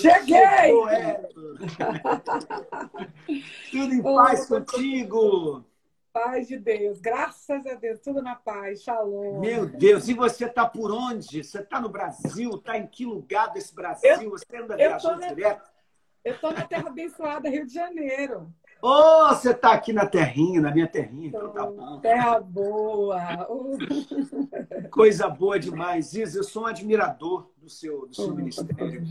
Cheguei! Tudo em paz contigo! Paz de Deus, graças a Deus, tudo na paz, shalom. Meu Deus, e você está por onde? Você está no Brasil? Está em que lugar desse Brasil? Eu, você anda viajando na, direto? Eu estou na terra abençoada, Rio de Janeiro. Oh, você está aqui na terrinha, na minha terrinha. Então tá bom. Terra boa. Coisa boa demais. Isa, eu sou um admirador do seu, do seu oh, ministério.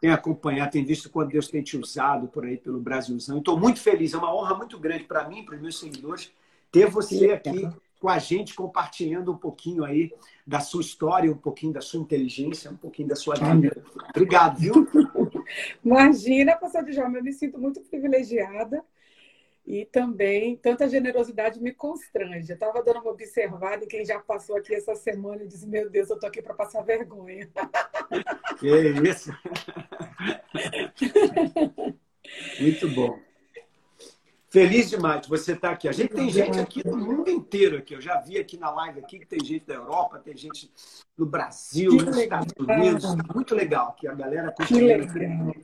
Tenho acompanhado, tenho visto quando Deus tem te usado por aí pelo Brasilzão. Estou muito feliz, é uma honra muito grande para mim, para os meus seguidores, ter você aqui com a gente, compartilhando um pouquinho aí da sua história, um pouquinho da sua inteligência, um pouquinho da sua vida. Obrigado, viu? Imagina, pastor Djalma, eu me sinto muito privilegiada e também tanta generosidade me constrange. Eu estava dando uma observada em quem já passou aqui essa semana e disse: Meu Deus, eu estou aqui para passar vergonha. Que isso! Muito bom. Feliz demais de você estar aqui. A gente tem gente aqui do mundo inteiro aqui. Eu já vi aqui na live aqui que tem gente da Europa, tem gente do Brasil, dos Estados Unidos. Muito legal aqui. A galera continua.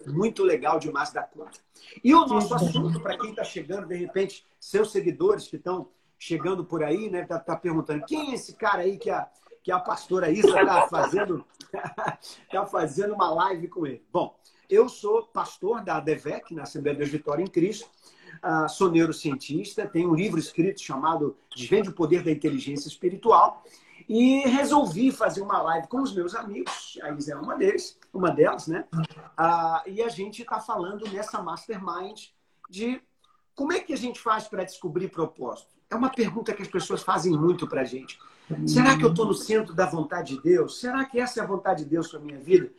Muito legal demais da conta. E o nosso assunto, para quem está chegando, de repente, seus seguidores que estão chegando por aí, né? Tá, tá, perguntando quem é esse cara aí que a, que a pastora Isa está fazendo, tá fazendo uma live com ele. Bom, eu sou pastor da ADVEC, na Assembleia de Deus Vitória em Cristo. Uh, sou neurocientista, tenho um livro escrito chamado Desvende o Poder da Inteligência Espiritual e resolvi fazer uma live com os meus amigos, a Isa é uma deles, uma delas, né? Uh, e a gente está falando nessa mastermind de como é que a gente faz para descobrir propósito. É uma pergunta que as pessoas fazem muito para a gente. Será que eu estou no centro da vontade de Deus? Será que essa é a vontade de Deus para minha vida?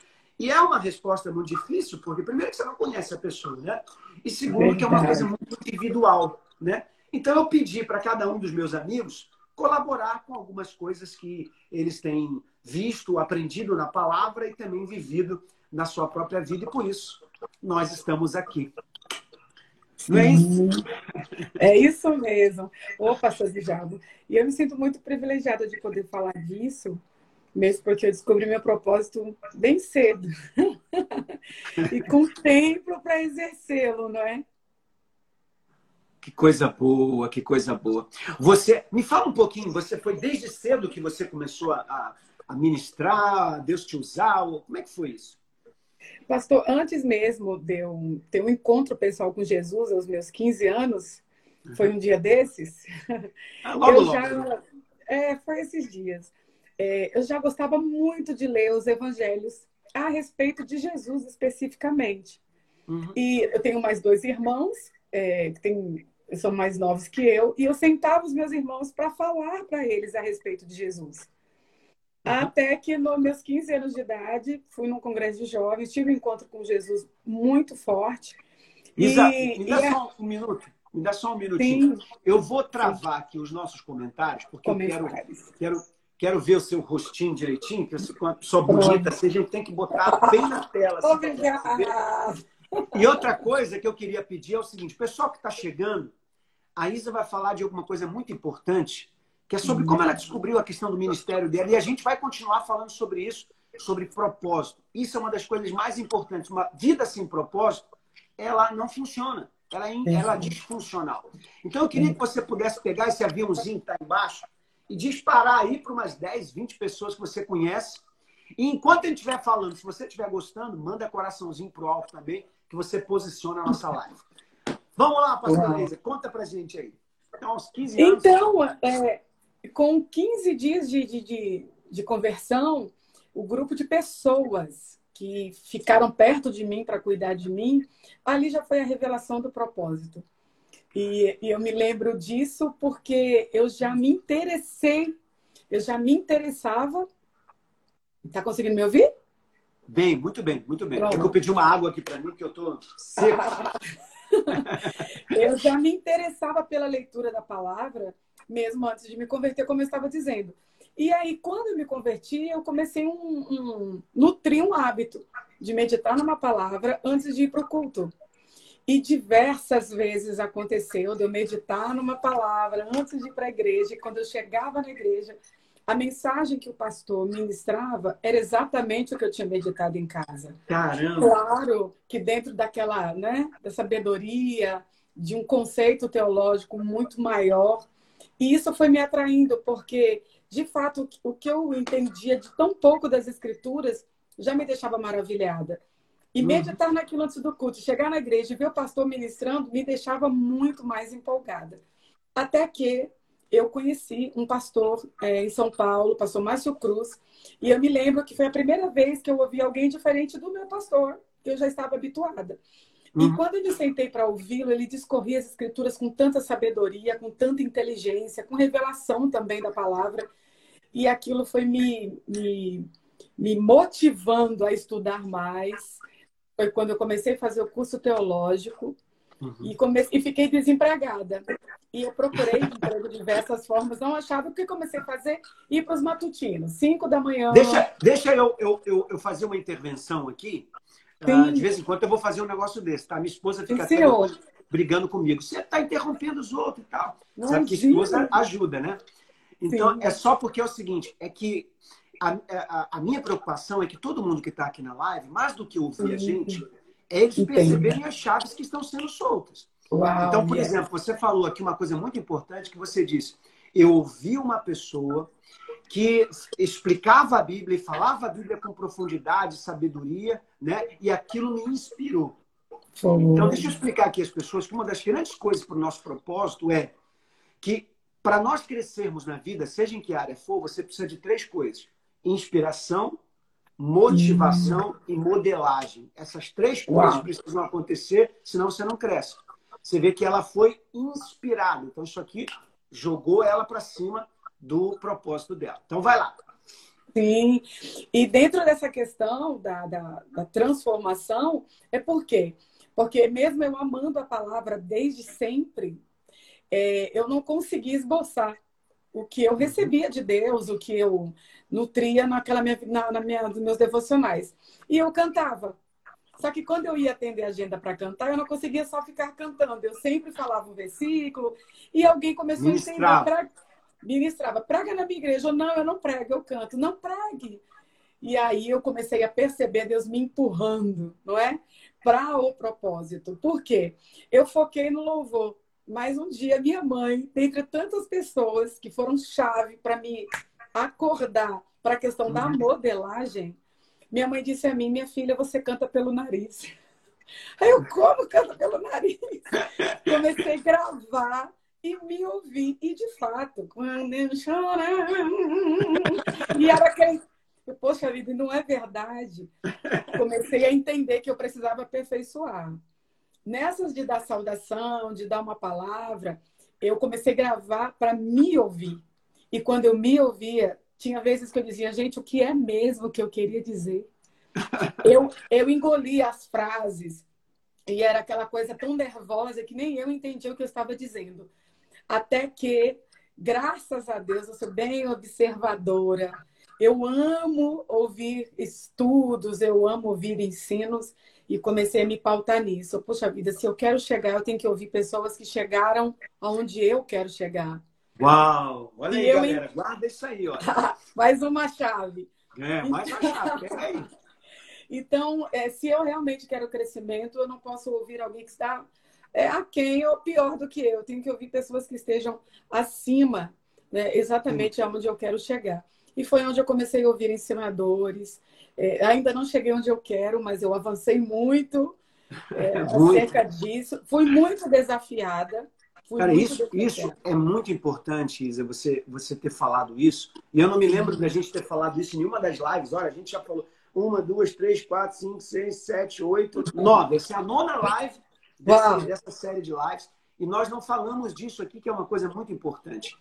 E é uma resposta muito difícil, porque primeiro que você não conhece a pessoa, né? E segundo que é uma coisa muito individual, né? Então eu pedi para cada um dos meus amigos colaborar com algumas coisas que eles têm visto, aprendido na palavra e também vivido na sua própria vida. E por isso nós estamos aqui. Não é isso? É isso mesmo. Ô, pastor. E eu me sinto muito privilegiada de poder falar disso, mesmo porque eu descobri meu propósito bem cedo. e com tempo para exercê-lo, não é? Que coisa boa, que coisa boa. Você, me fala um pouquinho, você foi desde cedo que você começou a, a ministrar, Deus te usar, como é que foi isso? Pastor, antes mesmo de eu ter um encontro pessoal com Jesus aos meus 15 anos, foi um dia desses. Ah, logo, eu já, logo. É, foi esses dias é, eu já gostava muito de ler os evangelhos a respeito de Jesus especificamente. Uhum. E eu tenho mais dois irmãos, é, que tem, são mais novos que eu, e eu sentava os meus irmãos para falar para eles a respeito de Jesus. Uhum. Até que, nos meus 15 anos de idade, fui num congresso de jovens, tive um encontro com Jesus muito forte. Isa, e, me dá e só um minuto. Me dá só um minutinho. Sim. Eu vou travar aqui os nossos comentários, porque eu quero, quero Quero ver o seu rostinho direitinho, que você, uma pessoa bonita, assim, a gente tem que botar bem na tela. Assim, Obrigada! E outra coisa que eu queria pedir é o seguinte: pessoal que está chegando, a Isa vai falar de alguma coisa muito importante, que é sobre como ela descobriu a questão do ministério dela. E a gente vai continuar falando sobre isso, sobre propósito. Isso é uma das coisas mais importantes. Uma vida sem propósito, ela não funciona. Ela é, ela é disfuncional. Então, eu queria que você pudesse pegar esse aviãozinho que está embaixo e disparar aí para umas 10, 20 pessoas que você conhece. E enquanto a gente estiver falando, se você estiver gostando, manda coraçãozinho pro alto também, que você posiciona a nossa live. Vamos lá, pastor Leisa, conta pra gente aí. Então, aos 15 anos. Então, é, com 15 dias de, de, de, de conversão, o grupo de pessoas que ficaram perto de mim para cuidar de mim, ali já foi a revelação do propósito. E, e, eu me lembro disso porque eu já me interessei, eu já me interessava. Tá conseguindo me ouvir? Bem, muito bem, muito bem. Eu pedi uma água aqui para mim, que eu estou seco. eu já me interessava pela leitura da palavra, mesmo antes de me converter, como eu estava dizendo. E aí, quando eu me converti, eu comecei um, um nutrir um hábito de meditar numa palavra antes de ir para o culto. E diversas vezes aconteceu de eu meditar numa palavra antes de ir para a igreja. E quando eu chegava na igreja, a mensagem que o pastor ministrava era exatamente o que eu tinha meditado em casa. Caramba! Claro que dentro daquela, né, da sabedoria, de um conceito teológico muito maior. E isso foi me atraindo, porque, de fato, o que eu entendia de tão pouco das escrituras já me deixava maravilhada. E uhum. meditar naquilo antes do culto, chegar na igreja e ver o pastor ministrando, me deixava muito mais empolgada. Até que eu conheci um pastor é, em São Paulo, pastor Márcio Cruz, e eu me lembro que foi a primeira vez que eu ouvi alguém diferente do meu pastor, que eu já estava habituada. Uhum. E quando eu me sentei para ouvi-lo, ele discorria as escrituras com tanta sabedoria, com tanta inteligência, com revelação também da palavra, e aquilo foi me, me, me motivando a estudar mais. Foi quando eu comecei a fazer o curso teológico, Uhum. E, comecei, e fiquei desempregada. E eu procurei emprego de diversas formas, não achava o que comecei a fazer ir para os matutinos, 5 da manhã. Deixa, deixa eu, eu, eu, eu fazer uma intervenção aqui. Uh, de vez em quando eu vou fazer um negócio desse, tá? Minha esposa fica até brigando comigo. Você está interrompendo os outros e tal. Não Sabe que esposa ajuda, né? Então, Sim. é só porque é o seguinte, é que a, a, a minha preocupação é que todo mundo que está aqui na live, mais do que ouvir a gente, é eles Entendi. perceberem as chaves que estão sendo soltas. Uau, então, por exemplo, você falou aqui uma coisa muito importante que você disse. Eu ouvi uma pessoa que explicava a Bíblia e falava a Bíblia com profundidade, sabedoria, né? E aquilo me inspirou. Então, deixa eu explicar aqui às pessoas que uma das grandes coisas para o nosso propósito é que para nós crescermos na vida, seja em que área for, você precisa de três coisas: inspiração, motivação e modelagem. Essas três coisas Uau. precisam acontecer, senão você não cresce. Você vê que ela foi inspirada. Então, isso aqui jogou ela para cima do propósito dela. Então, vai lá. Sim, e dentro dessa questão da, da, da transformação, é por quê? Porque mesmo eu amando a palavra desde sempre, é, eu não consegui esboçar o que eu recebia de Deus, o que eu nutria naquela minha, na, na minha, nos meus devocionais. E eu cantava. Só que quando eu ia atender a agenda para cantar, eu não conseguia só ficar cantando. Eu sempre falava um versículo e alguém começou Ministrava. a entender. Pra... Ministrava, prega na minha igreja. não, eu não prego, eu canto. Não pregue. E aí eu comecei a perceber Deus me empurrando, não é? Para o propósito. Por quê? Eu foquei no louvor. Mas um dia minha mãe, dentre tantas pessoas que foram chave para me acordar para a questão da uhum. modelagem, minha mãe disse a mim: minha filha, você canta pelo nariz. Aí eu, como canta pelo nariz? Comecei a gravar e me ouvir. E de fato, quando eu choro. E era aquele. Poxa vida, não é verdade. Comecei a entender que eu precisava aperfeiçoar. Nessas de dar saudação, de dar uma palavra, eu comecei a gravar para me ouvir. E quando eu me ouvia, tinha vezes que eu dizia, gente, o que é mesmo que eu queria dizer? eu, eu engolia as frases e era aquela coisa tão nervosa que nem eu entendia o que eu estava dizendo. Até que, graças a Deus, eu sou bem observadora. Eu amo ouvir estudos, eu amo ouvir ensinos e comecei a me pautar nisso. Puxa vida, se eu quero chegar, eu tenho que ouvir pessoas que chegaram aonde eu quero chegar. Uau! Olha aí, eu... galera. Guarda isso aí, ó. mais uma chave. É, mais uma chave. Pega aí. Então, é, se eu realmente quero crescimento, eu não posso ouvir alguém que está é, aquém ou pior do que eu. Eu tenho que ouvir pessoas que estejam acima, né, exatamente aonde eu quero chegar. E foi onde eu comecei a ouvir ensinadores. É, ainda não cheguei onde eu quero, mas eu avancei muito é, acerca disso. Fui muito desafiada. Cara, isso, isso é muito importante, Isa, você, você ter falado isso. E eu não me lembro da gente ter falado isso em nenhuma das lives. Olha, a gente já falou uma, duas, três, quatro, cinco, seis, sete, oito, nove. Essa é a nona live dessa, dessa série de lives. E nós não falamos disso aqui, que é uma coisa muito importante.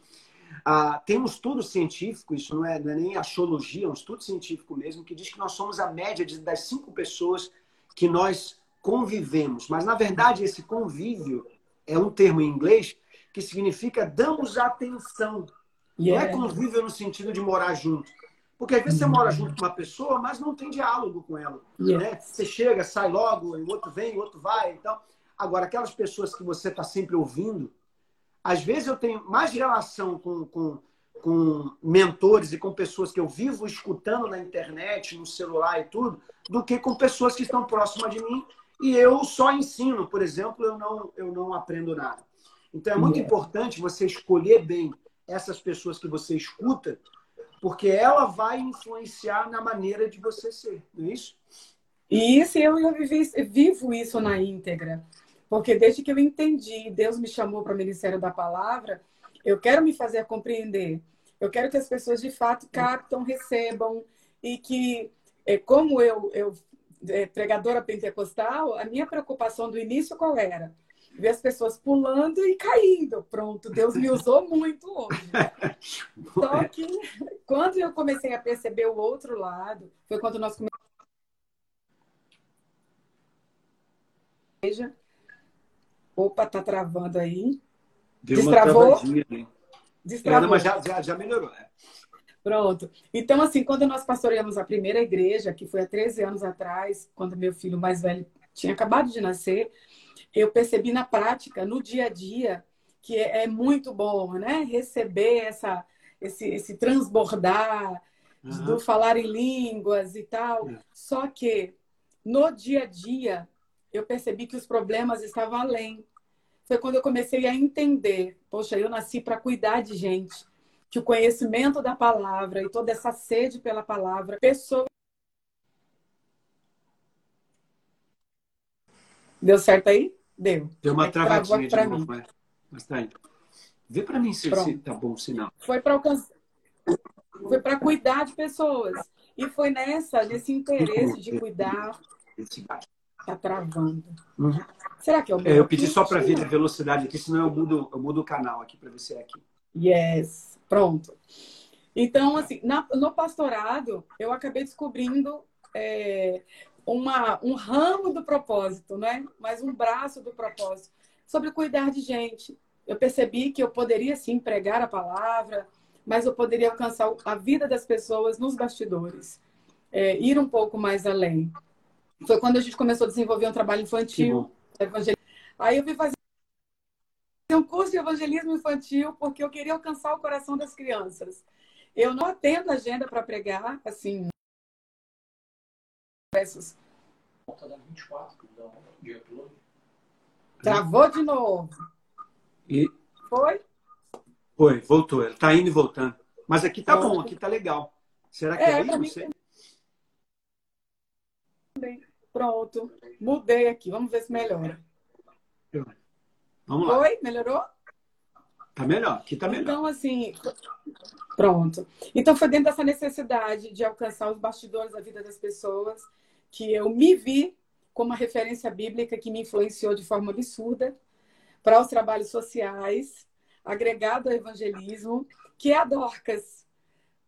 Ah, tem um estudo científico, isso não é, não é nem axiologia, é um estudo científico mesmo, que diz que nós somos a média de, das cinco pessoas que nós convivemos. Mas, na verdade, esse convívio é um termo em inglês que significa damos atenção. Yeah. Não é convívio no sentido de morar junto. Porque às vezes você mora junto com uma pessoa, mas não tem diálogo com ela. Yeah. Né? Você chega, sai logo, o outro vem, o outro vai. Então, agora, aquelas pessoas que você está sempre ouvindo, às vezes eu tenho mais relação com, com, com mentores e com pessoas que eu vivo escutando na internet, no celular e tudo, do que com pessoas que estão próximas de mim e eu só ensino, por exemplo, eu não, eu não aprendo nada. Então é muito yeah. importante você escolher bem essas pessoas que você escuta, porque ela vai influenciar na maneira de você ser, não é isso? Isso, eu, eu vivo isso na íntegra. Porque desde que eu entendi, Deus me chamou para o Ministério da Palavra, eu quero me fazer compreender. Eu quero que as pessoas de fato captam, recebam e que, é, como eu, eu é, pregadora pentecostal, a minha preocupação do início qual era? Ver as pessoas pulando e caindo. Pronto, Deus me usou muito hoje. Só que quando eu comecei a perceber o outro lado, foi quando nós começamos. Opa, tá travando aí. Deu Destravou? Destravou. Mas já, já, já melhorou. Né? Pronto. Então, assim, quando nós pastoreamos a primeira igreja, que foi há 13 anos atrás, quando meu filho mais velho tinha acabado de nascer, eu percebi na prática, no dia a dia, que é, é muito bom, né? Receber essa, esse, esse transbordar uhum. do falar em línguas e tal. Uhum. Só que no dia a dia eu percebi que os problemas estavam além foi quando eu comecei a entender, poxa, eu nasci para cuidar de gente, que o conhecimento da palavra e toda essa sede pela palavra, pessoa Deu certo aí? Deu. Deu uma travadinha de novo, mim. mas tá indo. Vê para mim se, se tá bom o sinal. Foi para alcançar foi para cuidar de pessoas. E foi nessa, nesse interesse de cuidar. Tá travando. Uhum. Será que é o meu? É, eu pedi só para ver a velocidade aqui, senão eu mudo, eu mudo o canal aqui para ver se é aqui. Yes, pronto. Então, assim, na, no pastorado, eu acabei descobrindo é, uma, um ramo do propósito, né? Mas um braço do propósito, sobre cuidar de gente. Eu percebi que eu poderia sim pregar a palavra, mas eu poderia alcançar a vida das pessoas nos bastidores, é, ir um pouco mais além. Foi quando a gente começou a desenvolver um trabalho infantil. Aí eu fui fazer um curso de evangelismo infantil porque eu queria alcançar o coração das crianças. Eu não atendo agenda para pregar, assim. Versos. Travou de novo. E... Foi? Foi, voltou. Ele está indo e voltando. Mas aqui tá bom, aqui tá legal. Será que é, é aí? Não sei. Pronto. Mudei aqui. Vamos ver se melhora. Vamos lá. Oi? Melhorou? Tá melhor. Aqui tá melhor. Então, assim, pronto. Então, foi dentro dessa necessidade de alcançar os bastidores da vida das pessoas que eu me vi como uma referência bíblica que me influenciou de forma absurda para os trabalhos sociais, agregado ao evangelismo, que é a Dorcas,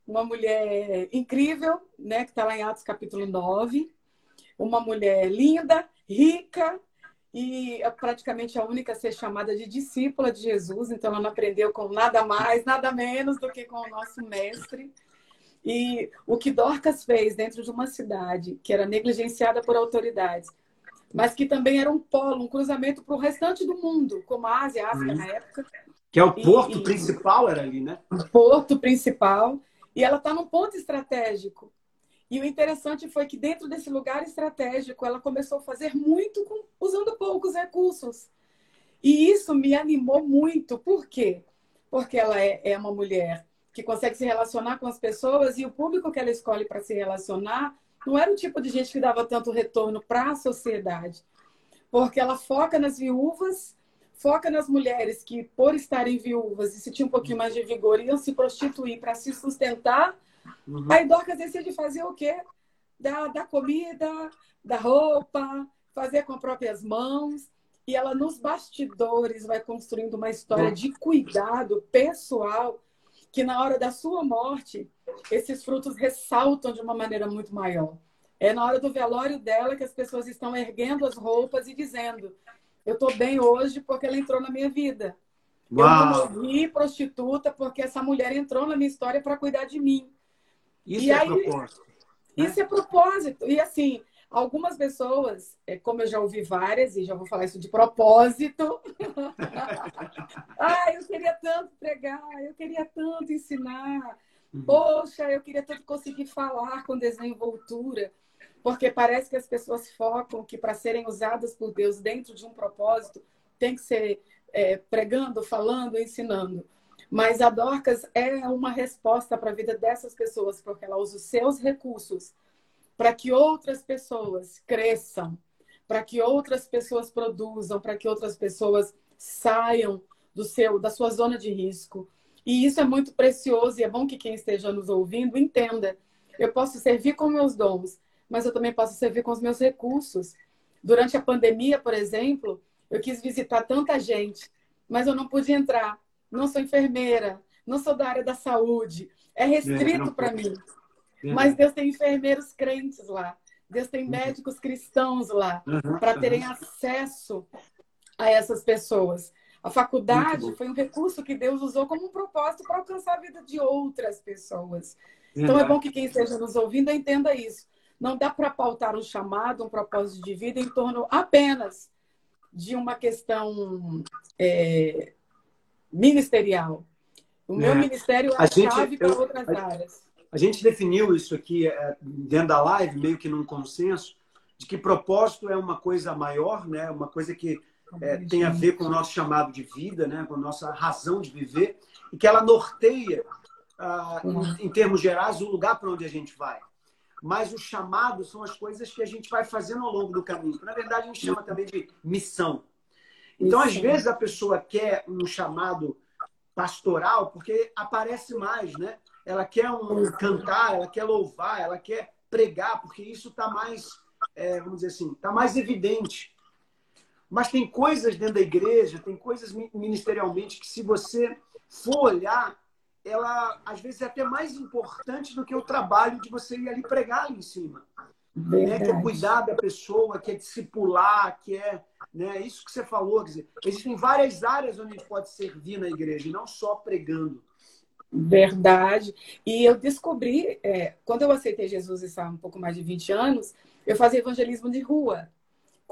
uma mulher incrível, né, que está lá em Atos capítulo 9, uma mulher linda, rica e é praticamente a única a ser chamada de discípula de Jesus. Então, ela não aprendeu com nada mais, nada menos do que com o nosso mestre. E o que Dorcas fez dentro de uma cidade que era negligenciada por autoridades, mas que também era um polo, um cruzamento para o restante do mundo, como a Ásia, a África na época. Que é o porto e, principal, era ali, né? O porto principal. E ela está num ponto estratégico. E o interessante foi que dentro desse lugar estratégico, ela começou a fazer muito com, usando poucos recursos. E isso me animou muito. Por quê? Porque ela é, é uma mulher que consegue se relacionar com as pessoas e o público que ela escolhe para se relacionar não era o tipo de gente que dava tanto retorno para a sociedade. Porque ela foca nas viúvas, foca nas mulheres que, por estarem viúvas e se tinham um pouquinho mais de vigor, iam se prostituir para se sustentar Uhum. Aí Dorcas decide fazer o quê? Da, da comida, da roupa, fazer com as próprias mãos. E ela, nos bastidores, vai construindo uma história de cuidado pessoal que na hora da sua morte, esses frutos ressaltam de uma maneira muito maior. É na hora do velório dela que as pessoas estão erguendo as roupas e dizendo: Eu estou bem hoje porque ela entrou na minha vida. Uau. Eu não morri prostituta porque essa mulher entrou na minha história para cuidar de mim. Isso e é aí, propósito. Né? Isso é propósito. E assim, algumas pessoas, é, como eu já ouvi várias, e já vou falar isso de propósito. ah, eu queria tanto pregar, eu queria tanto ensinar. Uhum. Poxa, eu queria tanto conseguir falar com desenvoltura. Porque parece que as pessoas focam que para serem usadas por Deus dentro de um propósito, tem que ser é, pregando, falando, ensinando. Mas a Dorcas é uma resposta para a vida dessas pessoas, porque ela usa os seus recursos para que outras pessoas cresçam, para que outras pessoas produzam, para que outras pessoas saiam do seu da sua zona de risco. E isso é muito precioso e é bom que quem esteja nos ouvindo entenda. Eu posso servir com meus dons, mas eu também posso servir com os meus recursos. Durante a pandemia, por exemplo, eu quis visitar tanta gente, mas eu não pude entrar. Não sou enfermeira, não sou da área da saúde. É restrito é, para mim. É. Mas Deus tem enfermeiros crentes lá. Deus tem uhum. médicos cristãos lá, uhum, para terem uhum. acesso a essas pessoas. A faculdade foi um recurso que Deus usou como um propósito para alcançar a vida de outras pessoas. Então é bom que quem esteja nos ouvindo entenda isso. Não dá para pautar um chamado, um propósito de vida em torno apenas de uma questão é, ministerial. O meu é. ministério é a, a chave para outras a, áreas. A gente definiu isso aqui é, dentro da live, meio que num consenso, de que propósito é uma coisa maior, né? uma coisa que é, tem a ver com o nosso chamado de vida, né? com a nossa razão de viver, e que ela norteia, ah, em, em termos gerais, o lugar para onde a gente vai. Mas o chamado são as coisas que a gente vai fazendo ao longo do caminho. Na verdade, a gente chama também de missão. Então, às vezes, a pessoa quer um chamado pastoral porque aparece mais, né? Ela quer um cantar, ela quer louvar, ela quer pregar, porque isso está mais, é, vamos dizer assim, está mais evidente. Mas tem coisas dentro da igreja, tem coisas ministerialmente que, se você for olhar, ela às vezes é até mais importante do que o trabalho de você ir ali pregar ali em cima. Né? Que é cuidar da pessoa, que é discipular, que é né? isso que você falou. Quer dizer, existem várias áreas onde a gente pode servir na igreja, não só pregando. Verdade. E eu descobri, é, quando eu aceitei Jesus há um pouco mais de 20 anos, eu fazia evangelismo de rua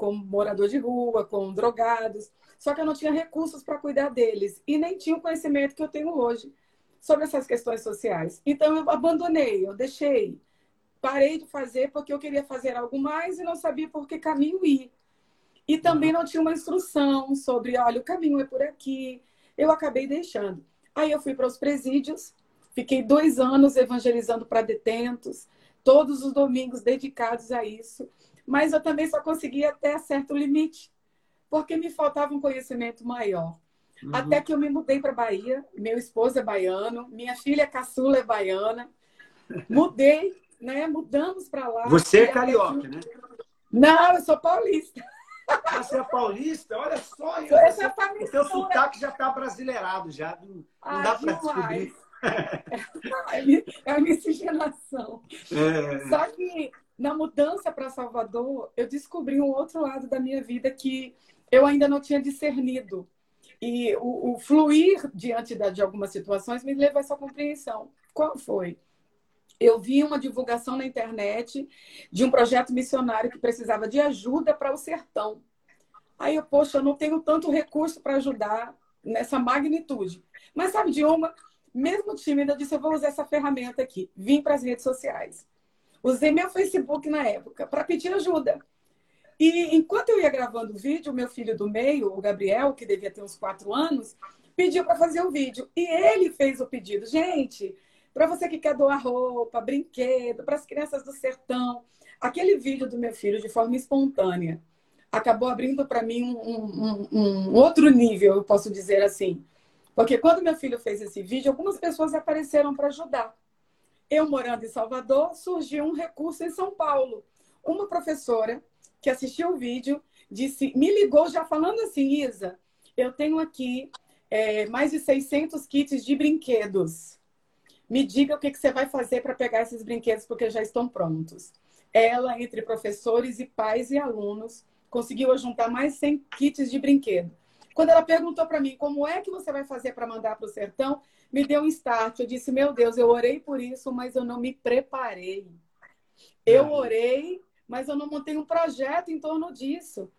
como morador de rua, com drogados. Só que eu não tinha recursos para cuidar deles e nem tinha o conhecimento que eu tenho hoje sobre essas questões sociais. Então eu abandonei, eu deixei, parei de fazer porque eu queria fazer algo mais e não sabia por que caminho ir. E também não tinha uma instrução sobre, olha, o caminho é por aqui. Eu acabei deixando. Aí eu fui para os presídios, fiquei dois anos evangelizando para detentos, todos os domingos dedicados a isso mas eu também só conseguia até certo limite, porque me faltava um conhecimento maior. Uhum. Até que eu me mudei para Bahia, meu esposo é baiano, minha filha caçula é baiana. Mudei, né? Mudamos para lá. Você é carioca, né? Não, eu sou paulista. Ah, você é paulista? Olha só. Essa você, o seu sotaque já está brasileirado, já. Não, não dá para descobrir. É a miscigenação. É. Só que na mudança para Salvador, eu descobri um outro lado da minha vida que eu ainda não tinha discernido. E o, o fluir diante da, de algumas situações me levou a essa compreensão. Qual foi? Eu vi uma divulgação na internet de um projeto missionário que precisava de ajuda para o sertão. Aí eu, poxa, eu não tenho tanto recurso para ajudar nessa magnitude. Mas sabe de uma? Mesmo tímida, disse: eu vou usar essa ferramenta aqui. Vim para as redes sociais. Usei meu Facebook na época para pedir ajuda. E enquanto eu ia gravando o vídeo, meu filho do meio, o Gabriel, que devia ter uns quatro anos, pediu para fazer o vídeo. E ele fez o pedido. Gente, para você que quer doar roupa, brinquedo, para as crianças do sertão, aquele vídeo do meu filho, de forma espontânea, acabou abrindo para mim um, um, um, outro nível, eu posso dizer assim. Porque quando meu filho fez esse vídeo, algumas pessoas apareceram para ajudar eu morando em Salvador, surgiu um recurso em São Paulo. Uma professora que assistiu o vídeo disse, me ligou já falando assim, Isa, eu tenho aqui é, mais de 600 kits de brinquedos. Me diga o que, que você vai fazer para pegar esses brinquedos, porque já estão prontos. Ela, entre professores e pais e alunos, conseguiu juntar mais 100 kits de brinquedo. Quando ela perguntou para mim como é que você vai fazer para mandar para o sertão, me deu um start. Eu disse, meu Deus, eu orei por isso, mas eu não me preparei. Eu orei, mas eu não montei um projeto em torno disso.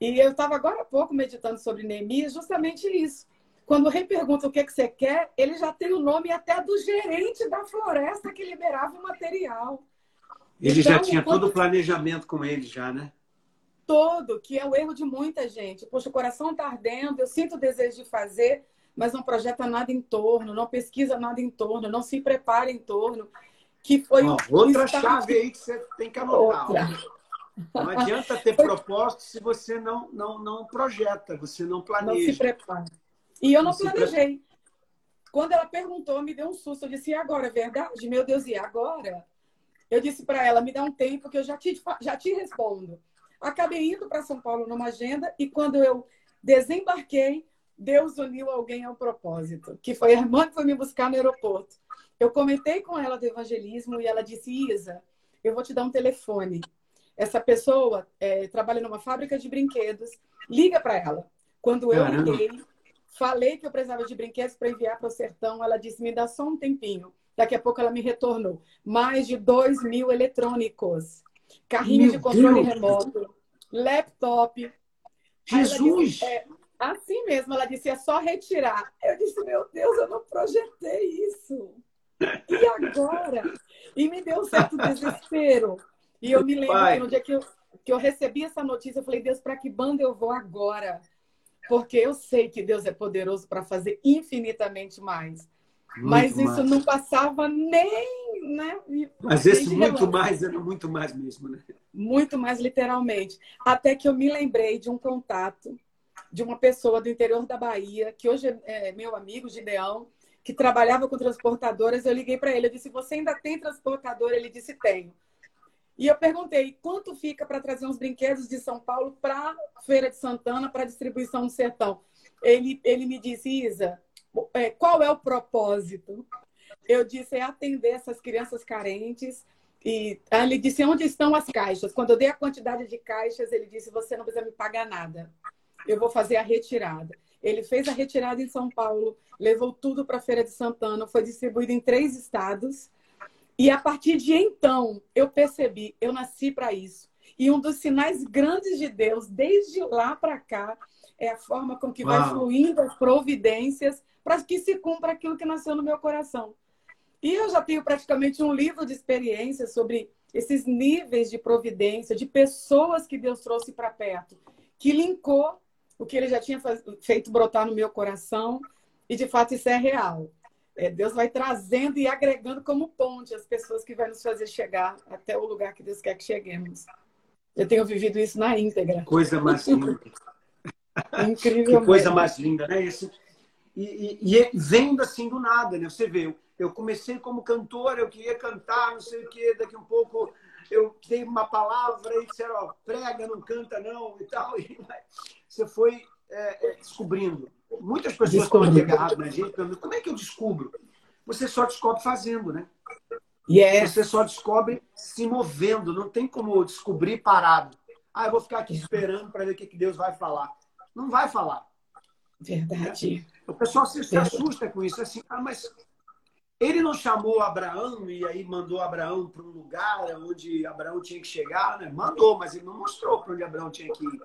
E eu estava agora há pouco meditando sobre Neemias, justamente isso. Quando o rei pergunta o que, que você quer, ele já tem o nome até do gerente da floresta que liberava o material. Ele então, já tinha todo o planejamento com ele, já, né? Todo, que é o erro de muita gente. Poxa, o coração está ardendo, eu sinto o desejo de fazer, mas não projeta nada em torno, não pesquisa nada em torno, não se prepara em torno. Que foi outra chave aí que você tem que anotar. Não adianta ter foi... propósito se você não, não, não projeta, você não planeja. Não se prepara. E eu não, planejei. Quando ela perguntou, me deu um susto. Eu disse, e agora? É verdade? Meu Deus, e agora? Eu disse para ela, me dá um tempo que eu já te, já te respondo. Acabei indo para São Paulo numa agenda e quando eu desembarquei, Deus uniu alguém ao propósito, que foi a irmã que foi me buscar no aeroporto. Eu comentei com ela do evangelismo e ela disse: Isa, eu vou te dar um telefone. Essa pessoa é, trabalha numa fábrica de brinquedos. Liga para ela. Quando eu liguei, falei que eu precisava de brinquedos para enviar para o sertão, ela disse: me dá só um tempinho. Daqui a pouco ela me retornou. Mais de 2 mil eletrônicos. Carrinho Meu de controle Deus. remoto, laptop. Jesus! Disse, é, assim mesmo, ela disse, é só retirar. Eu disse, meu Deus, eu não projetei isso. E agora? E me deu um certo desespero. E eu me lembro Pai. no dia que eu, que eu recebi essa notícia, eu falei, Deus, para que banda eu vou agora? Porque eu sei que Deus é poderoso para fazer infinitamente mais. Muito Mas mais. isso não passava nem, né? Mas esse muito mais era muito mais mesmo, né? Muito mais literalmente. Até que eu me lembrei de um contato de uma pessoa do interior da Bahia, que hoje é meu amigo, Gideão, que trabalhava com transportadoras. Eu liguei para ele, eu disse: Você ainda tem transportadora? Ele disse: Tenho. E eu perguntei: quanto fica para trazer uns brinquedos de São Paulo para Feira de Santana, para distribuição no sertão? Ele, ele me disse: Isa, é, qual é o propósito? Eu disse: é atender essas crianças carentes. E ele disse: onde estão as caixas? Quando eu dei a quantidade de caixas, ele disse: você não precisa me pagar nada eu vou fazer a retirada. Ele fez a retirada em São Paulo, levou tudo para a Feira de Santana, foi distribuído em três estados. E a partir de então, eu percebi, eu nasci para isso. E um dos sinais grandes de Deus, desde lá para cá, é a forma com que Uau. vai fluindo as providências para que se cumpra aquilo que nasceu no meu coração. E eu já tenho praticamente um livro de experiências sobre esses níveis de providência, de pessoas que Deus trouxe para perto, que linkou o que ele já tinha feito brotar no meu coração, e de fato isso é real. É, Deus vai trazendo e agregando como ponte as pessoas que vai nos fazer chegar até o lugar que Deus quer que cheguemos. Eu tenho vivido isso na íntegra. Coisa mais linda. Incrível. Que coisa mais linda, né? E, e, e vendo assim do nada, né? Você vê, eu, eu comecei como cantora, eu queria cantar, não sei o quê, daqui um pouco eu dei uma palavra e disseram, ó, prega, não canta não e tal. E você foi é, é, descobrindo. Muitas pessoas estão agarradas na gente, como é que eu descubro? Você só descobre fazendo, né? Yes. Você só descobre se movendo, não tem como descobrir parado. Ah, eu vou ficar aqui esperando para ver o que Deus vai falar. Não vai falar. Verdade. O pessoal se, se assusta com isso, assim, ah, mas ele não chamou Abraão e aí mandou Abraão para um lugar onde Abraão tinha que chegar, né? Mandou, mas ele não mostrou para onde Abraão tinha que ir.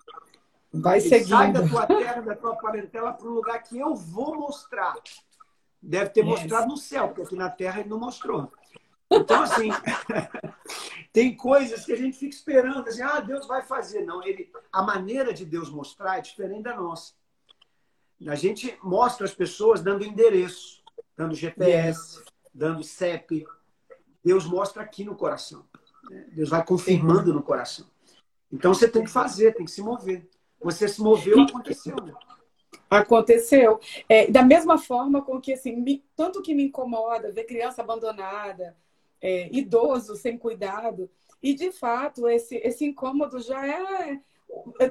Vai seguir. Sai da tua terra, da tua parentela para um lugar que eu vou mostrar. Deve ter yes. mostrado no céu, porque aqui na terra ele não mostrou. Então, assim, tem coisas que a gente fica esperando, assim, ah, Deus vai fazer. Não, ele, a maneira de Deus mostrar é diferente da nossa. A gente mostra as pessoas dando endereço dando GPS, dando CEP. Deus mostra aqui no coração. Né? Deus vai confirmando no coração. Então você tem que fazer, tem que se mover. Você se moveu, aconteceu. Aconteceu. É, da mesma forma com que, assim, me, tanto que me incomoda ver criança abandonada, é, idoso sem cuidado, e de fato esse, esse incômodo já é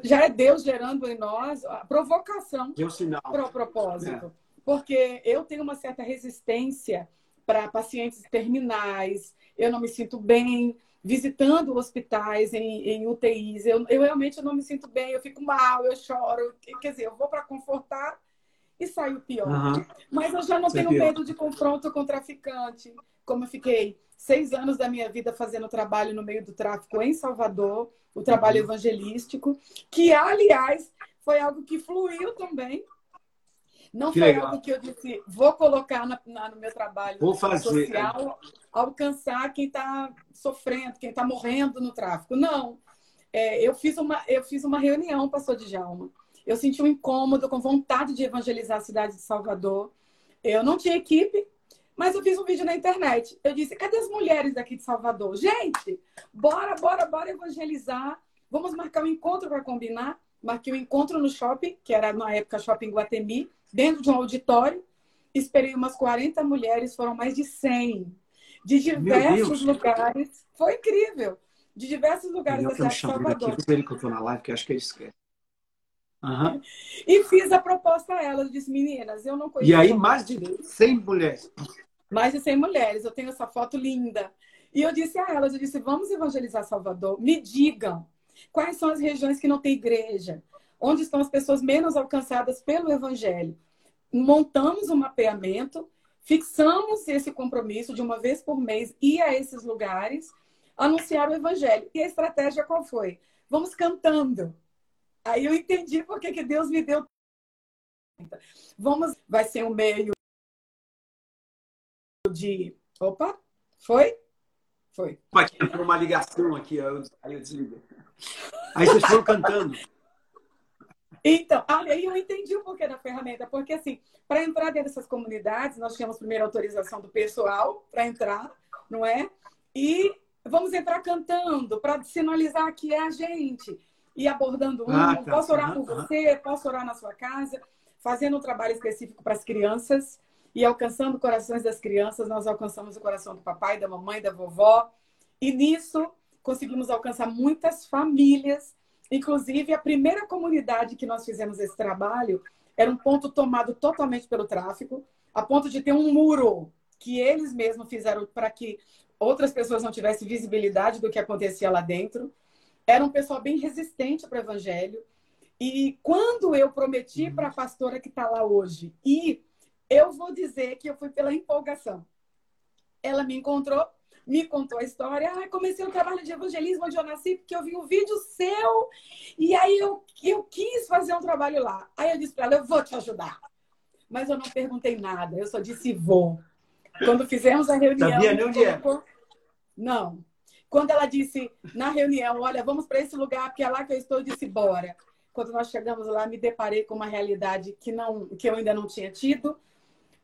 já é Deus gerando em nós a provocação para o propósito. É porque eu tenho uma certa resistência para pacientes terminais, eu não me sinto bem visitando hospitais em, em UTIs. Eu, eu realmente não me sinto bem, eu fico mal, eu choro. Quer dizer, eu vou para confortar e saio pior. Uhum. Mas eu já não tenho medo de confronto com traficante, como eu fiquei seis anos da minha vida fazendo trabalho no meio do tráfico em Salvador, o trabalho uhum. evangelístico, que, aliás, foi algo que fluiu também. Não que foi legal. algo que eu disse, vou colocar na, na, no meu trabalho vou fazer. social, alcançar quem está sofrendo, quem está morrendo no tráfico. Não. É, eu, fiz uma, eu fiz uma reunião, pastor Djalma. Eu senti um incômodo, com vontade de evangelizar a cidade de Salvador. Eu não tinha equipe, mas eu fiz um vídeo na internet. Eu disse: cadê as mulheres daqui de Salvador? Gente, bora, bora, bora evangelizar. Vamos marcar um encontro para combinar. Marquei um encontro no shopping, que era na época Shopping Guatemi, dentro de um auditório. Esperei umas 40 mulheres, foram mais de 100, de diversos lugares. Foi incrível. De diversos lugares da cidade de Salvador. Aqui, ele que eu tô na live, que acho que ele esquece. Uhum. E fiz a proposta a elas. Disse, meninas, eu não conheço. E aí, mais de 100 mulheres mais de 100 mulheres. Eu tenho essa foto linda. E eu disse a elas, eu disse, vamos evangelizar Salvador. Me digam quais são as regiões que não tem igreja, onde estão as pessoas menos alcançadas pelo evangelho. Montamos um mapeamento, fixamos esse compromisso de uma vez por mês ir a esses lugares, anunciar o evangelho. E a estratégia qual foi? Vamos cantando. Aí eu entendi porque que Deus me deu Vamos, vai ser um meio de. Opa, foi? Foi. Aqui entrou uma ligação aqui, aí eu desliguei. Aí vocês foram cantando. Então, aí eu entendi o porquê da ferramenta, porque assim, para entrar dentro dessas comunidades, nós tínhamos primeiro autorização do pessoal para entrar, não é? E vamos entrar cantando para sinalizar que é a gente e abordando um, ah, tá. posso orar por você, posso orar na sua casa, fazendo um trabalho específico para as crianças e alcançando corações das crianças, nós alcançamos o coração do papai, da mamãe, da vovó. E nisso conseguimos alcançar muitas famílias. Inclusive, a primeira comunidade que nós fizemos esse trabalho era um ponto tomado totalmente pelo tráfico, a ponto de ter um muro que eles mesmos fizeram para que outras pessoas não tivessem visibilidade do que acontecia lá dentro. Era um pessoal bem resistente para o evangelho. E quando eu prometi para a pastora que está lá hoje ir eu vou dizer que eu fui pela empolgação. Ela me encontrou, me contou a história. Ah, comecei o trabalho de evangelismo onde eu nasci, porque eu vi um vídeo seu. E aí eu, eu quis fazer um trabalho lá. Aí eu disse para ela: eu vou te ajudar. Mas eu não perguntei nada, eu só disse vou. Quando fizemos a reunião. Sabia nem onde é? Não. Quando ela disse na reunião: olha, vamos para esse lugar, porque é lá que eu estou, eu disse: bora. Quando nós chegamos lá, me deparei com uma realidade que, não, que eu ainda não tinha tido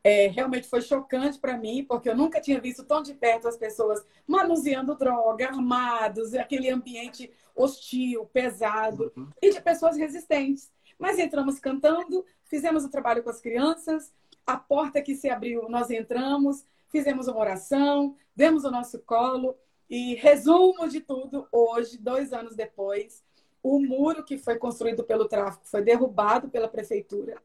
é, realmente foi chocante para mim, porque eu nunca tinha visto tão de perto as pessoas manuseando droga, armados, aquele ambiente hostil, pesado, uhum. e de pessoas resistentes. Mas entramos cantando, fizemos o trabalho com as crianças, a porta que se abriu, nós entramos, fizemos uma oração, demos o nosso colo, e resumo de tudo, hoje, dois anos depois, o muro que foi construído pelo tráfico foi derrubado pela prefeitura.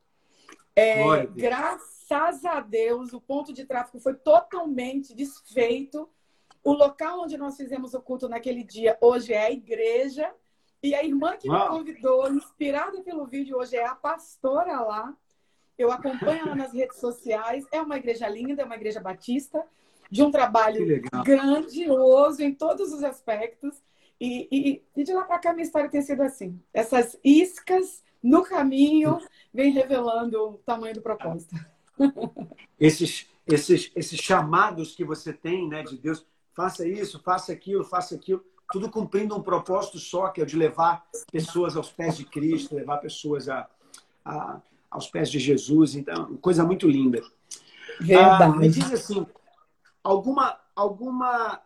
É, graças graças a Deus, o ponto de tráfego foi totalmente desfeito. O local onde nós fizemos o culto naquele dia hoje é a igreja. E a irmã que me convidou, inspirada pelo vídeo hoje, é a pastora lá. Eu acompanho ela nas redes sociais. É uma igreja linda, é uma igreja batista, de um trabalho grandioso em todos os aspectos. E, e, e de lá para cá, minha história tem sido assim: essas iscas no caminho vem revelando o tamanho do propósito esses, esses, esses chamados que você tem, né, de Deus, faça isso, faça aquilo, faça aquilo, tudo cumprindo um propósito só, que é o de levar pessoas aos pés de Cristo, levar pessoas a, a aos pés de Jesus. Então, coisa muito linda. Verdade. Ah, me diz assim, alguma, alguma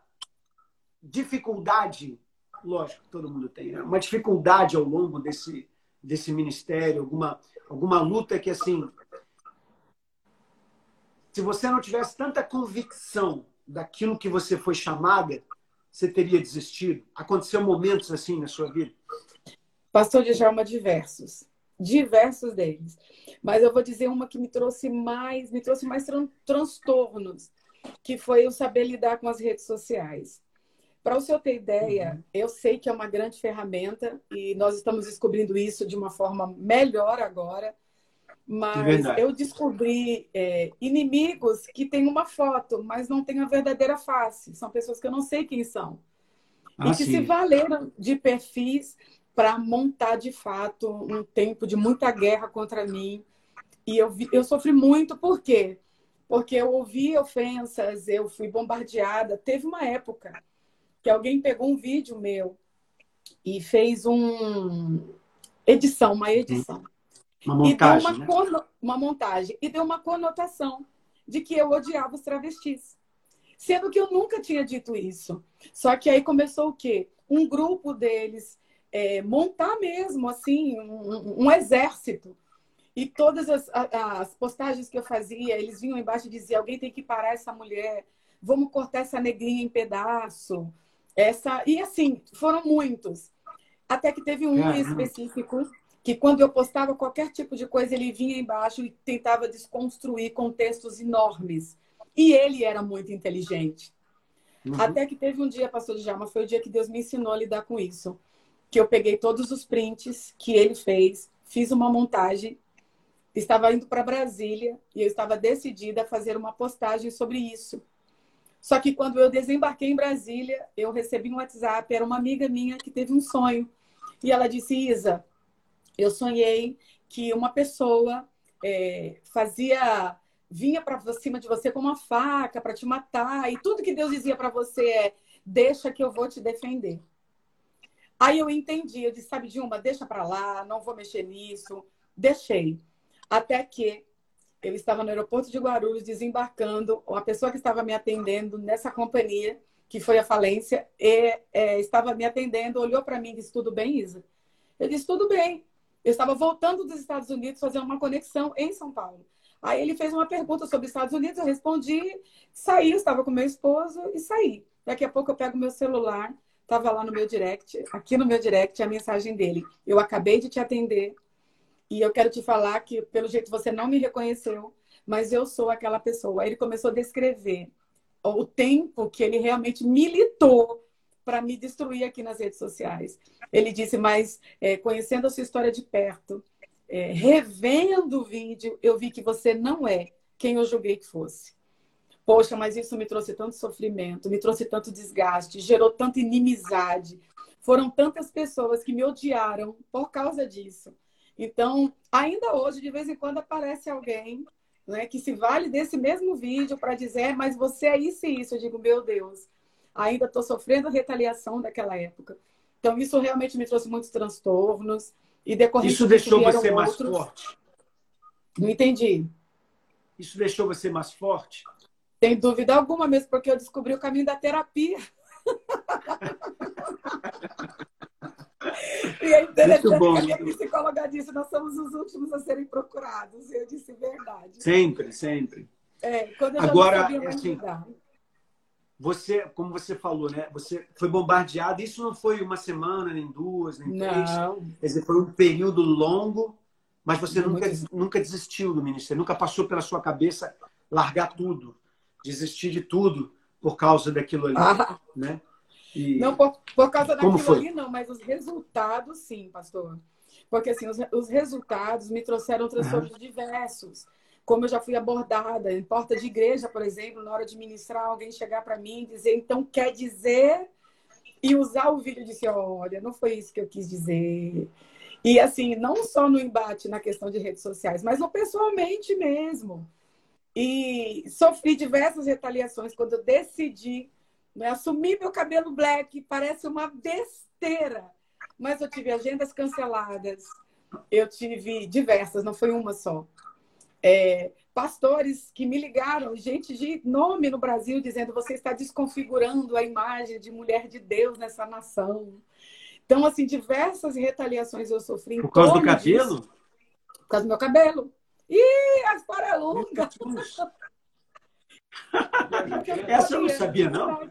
dificuldade, lógico, todo mundo tem, né? uma dificuldade ao longo desse, desse ministério, alguma, alguma luta que, assim, se você não tivesse tanta convicção daquilo que você foi chamada, você teria desistido? Aconteceu momentos assim na sua vida? Pastor Djalma, diversos. Diversos deles. Mas eu vou dizer uma que me trouxe mais, me trouxe mais tran transtornos. que foi o saber lidar com as redes sociais. Para o senhor ter ideia, uhum. eu sei que é uma grande ferramenta e nós estamos descobrindo isso de uma forma melhor agora. Mas é eu descobri é, inimigos que têm uma foto, mas não têm a verdadeira face. São pessoas que eu não sei quem são. Ah, e que sim. se valeram de perfis para montar de fato um tempo de muita guerra contra mim. E eu, vi, eu sofri muito, por quê? Porque eu ouvi ofensas, eu fui bombardeada. Teve uma época que alguém pegou um vídeo meu e fez um edição, uma edição. Uma montagem. E deu uma, né? uma montagem. E deu uma conotação de que eu odiava os travestis. Sendo que eu nunca tinha dito isso. Só que aí começou o quê? Um grupo deles é, montar mesmo, assim, um, um exército. E todas as, as, postagens que eu fazia, eles vinham embaixo e diziam: alguém tem que parar essa mulher, vamos cortar essa negrinha em pedaço, essa e assim foram muitos, até que teve um específico que quando eu postava qualquer tipo de coisa ele vinha embaixo e tentava desconstruir contextos enormes. E ele era muito inteligente. Uhum. Até que teve um dia, pastor Djalma, foi o dia que Deus me ensinou a lidar com isso. Que eu peguei todos os prints que ele fez, fiz uma montagem, estava indo para Brasília e eu estava decidida a fazer uma postagem sobre isso. Só que quando eu desembarquei em Brasília, eu recebi um WhatsApp, era uma amiga minha que teve um sonho. E ela disse: Isa, eu sonhei que uma pessoa é, fazia vinha para cima de você com uma faca para te matar e tudo que Deus dizia para você é deixa que eu vou te defender. Aí eu entendi, eu disse, sabe de uma, deixa para lá, não vou mexer nisso. Deixei. Até que eu estava no aeroporto de Guarulhos desembarcando, a pessoa que estava me atendendo nessa companhia, que foi a falência, e, é, estava me atendendo, olhou para mim e disse: Tudo bem, Isa? Eu disse: Tudo bem. Eu estava voltando dos Estados Unidos fazer uma conexão em São Paulo. Aí ele fez uma pergunta sobre os Estados Unidos, eu respondi, saí, eu estava com meu esposo e saí. Daqui a pouco eu pego meu celular, estava lá no meu direct, aqui no meu direct, a mensagem dele. Eu acabei de te atender, e eu quero te falar que, pelo jeito, você não me reconheceu, mas eu sou aquela pessoa. Aí ele começou a descrever o tempo que ele realmente militou para me destruir aqui nas redes sociais. Ele disse, mas é, conhecendo a sua história de perto, é, revendo o vídeo, eu vi que você não é quem eu julguei que fosse. Poxa, mas isso me trouxe tanto sofrimento, me trouxe tanto desgaste, gerou tanta inimizade. Foram tantas pessoas que me odiaram por causa disso. Então, ainda hoje, de vez em quando, aparece alguém né, que se vale desse mesmo vídeo para dizer, mas você é isso e isso. Eu digo, meu Deus, ainda estou sofrendo retaliação daquela época. Então, isso realmente me trouxe muitos transtornos. E decorrente Isso deixou você outros... mais forte? Não entendi. Isso deixou você mais forte? Sem dúvida alguma, mesmo porque eu descobri o caminho da terapia. E é interessante bom, que a psicóloga disse, nós somos os últimos a serem procurados. E eu disse verdade. Sempre, sempre. É, quando eu Agora, já assim, você, como você falou, né? Você foi bombardeado. Isso não foi uma semana, nem duas, nem três. Não. Quer dizer, foi um período longo, mas você nunca, nunca desistiu do ministério. Nunca passou pela sua cabeça largar tudo, desistir de tudo por causa daquilo ali, ah. né? E... Não por, por causa daquilo ali, não, mas os resultados, sim, pastor. Porque assim, os, os resultados me trouxeram transtornos uhum. diversos. Como eu já fui abordada em porta de igreja, por exemplo, na hora de ministrar, alguém chegar para mim e dizer, então quer dizer, e usar o vídeo e dizer, olha, não foi isso que eu quis dizer. E assim, não só no embate na questão de redes sociais, mas no pessoalmente mesmo. E sofri diversas retaliações quando eu decidi né? Assumi meu cabelo black, parece uma besteira. Mas eu tive agendas canceladas, eu tive diversas, não foi uma só. É, pastores que me ligaram, gente de nome no Brasil, dizendo: você está desconfigurando a imagem de mulher de Deus nessa nação. Então, assim, diversas retaliações eu sofri. Por causa do cabelo? Disso. Por causa do meu cabelo. Ih, as paralungas! Essa eu não sabia, não.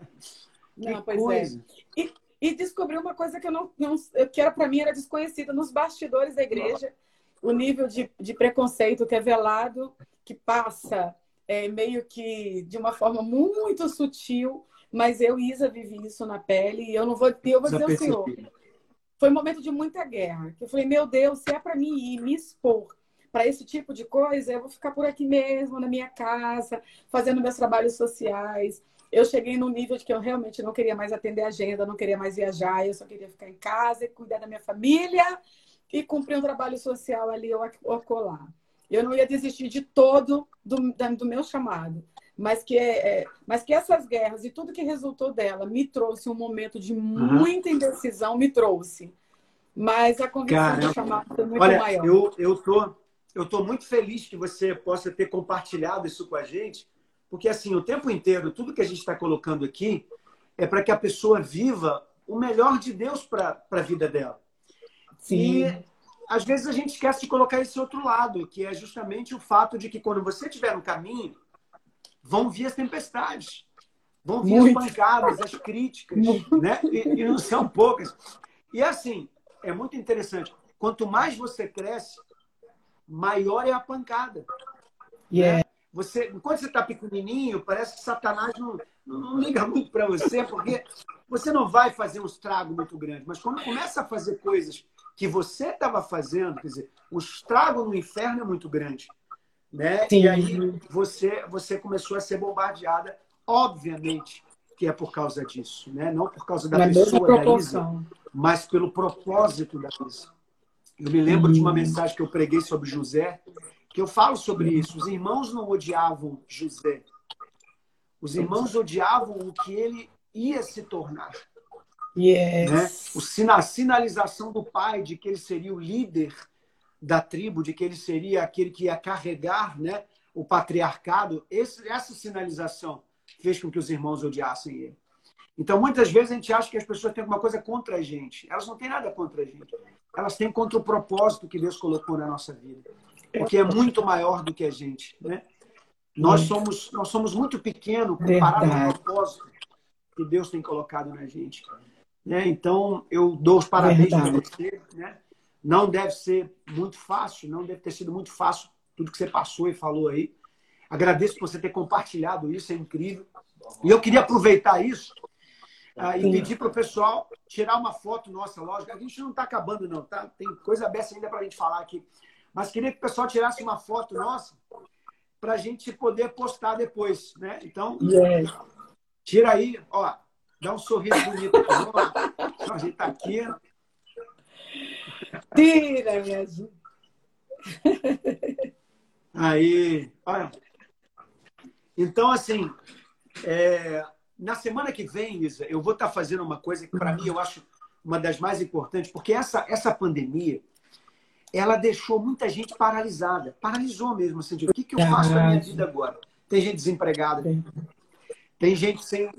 Não, pois é. coisa. é. E, e descobri uma coisa que eu não, não que era para mim era desconhecida nos bastidores da igreja, o nível de, de preconceito que é velado, que passa é, meio que de uma forma muito sutil, mas eu, Isa, vivi isso na pele e eu não vou, eu vou dizer ao Senhor. Foi um momento de muita guerra. Que eu falei, meu Deus, se é para mim ir me expor para esse tipo de coisa, eu vou ficar por aqui mesmo, na minha casa, fazendo meus trabalhos sociais. Eu cheguei num nível de que eu realmente não queria mais atender agenda, não queria mais viajar, eu só queria ficar em casa e cuidar da minha família e cumprir um trabalho social ali ou acolá. Eu não ia desistir de todo do, do meu chamado, mas que, é, é, mas que essas guerras e tudo que resultou dela me trouxe um momento de muita indecisão, me trouxe. Mas a convicção do chamado foi muito olha, maior. Eu, eu, tô, eu tô muito feliz que você possa ter compartilhado isso com a gente, porque assim, o tempo inteiro, tudo que a gente está colocando aqui é para que a pessoa viva o melhor de Deus para a vida dela. Sim. E às vezes a gente esquece de colocar esse outro lado, que é justamente o fato de que quando você estiver no caminho, vão vir as tempestades, vão vir Muito. as pancadas, as críticas, né? E, e, não são poucas. E assim, é muito interessante. Quanto mais você cresce, maior é a pancada. Yeah. Né? Você, enquanto você está pequenininho, parece que Satanás não, não, não liga muito para você, porque você não vai fazer um estrago muito grande. Mas quando começa a fazer coisas que você estava fazendo, quer dizer, o estrago no inferno é muito grande. Né? Sim. E aí você, você começou a ser bombardeada, obviamente que é por causa disso, né? não por causa da Na pessoa da Isa, mas pelo propósito da Isa. Eu me lembro de uma mensagem que eu preguei sobre José, que eu falo sobre isso. Os irmãos não odiavam José. Os irmãos odiavam o que ele ia se tornar. Yes. Né? O, a sinalização do pai de que ele seria o líder da tribo, de que ele seria aquele que ia carregar né, o patriarcado, esse, essa sinalização fez com que os irmãos odiassem ele. Então, muitas vezes a gente acha que as pessoas têm alguma coisa contra a gente. Elas não têm nada contra a gente. Elas têm contra o propósito que Deus colocou na nossa vida. Porque é muito maior do que a gente. Né? Nós, somos, nós somos muito pequenos comparado ao propósito que Deus tem colocado na gente. Né? Então, eu dou os parabéns para você. Né? Não deve ser muito fácil, não deve ter sido muito fácil tudo que você passou e falou aí. Agradeço por você ter compartilhado isso, é incrível. E eu queria aproveitar isso uh, e pedir para o pessoal tirar uma foto nossa, lógico. A gente não está acabando, não, tá? Tem coisa aberta ainda para a gente falar aqui. Mas queria que o pessoal tirasse uma foto nossa para a gente poder postar depois, né? Então, tira aí, ó, Dá um sorriso bonito aqui. a gente tá aqui. Tira, minha gente. Aí, olha. Então, assim, é, na semana que vem, Isa, eu vou estar tá fazendo uma coisa que, para mim, eu acho uma das mais importantes, porque essa, essa pandemia, ela deixou muita gente paralisada. Paralisou mesmo, assim, de, o que, que eu faço na minha vida agora? Tem gente desempregada, tem gente sem,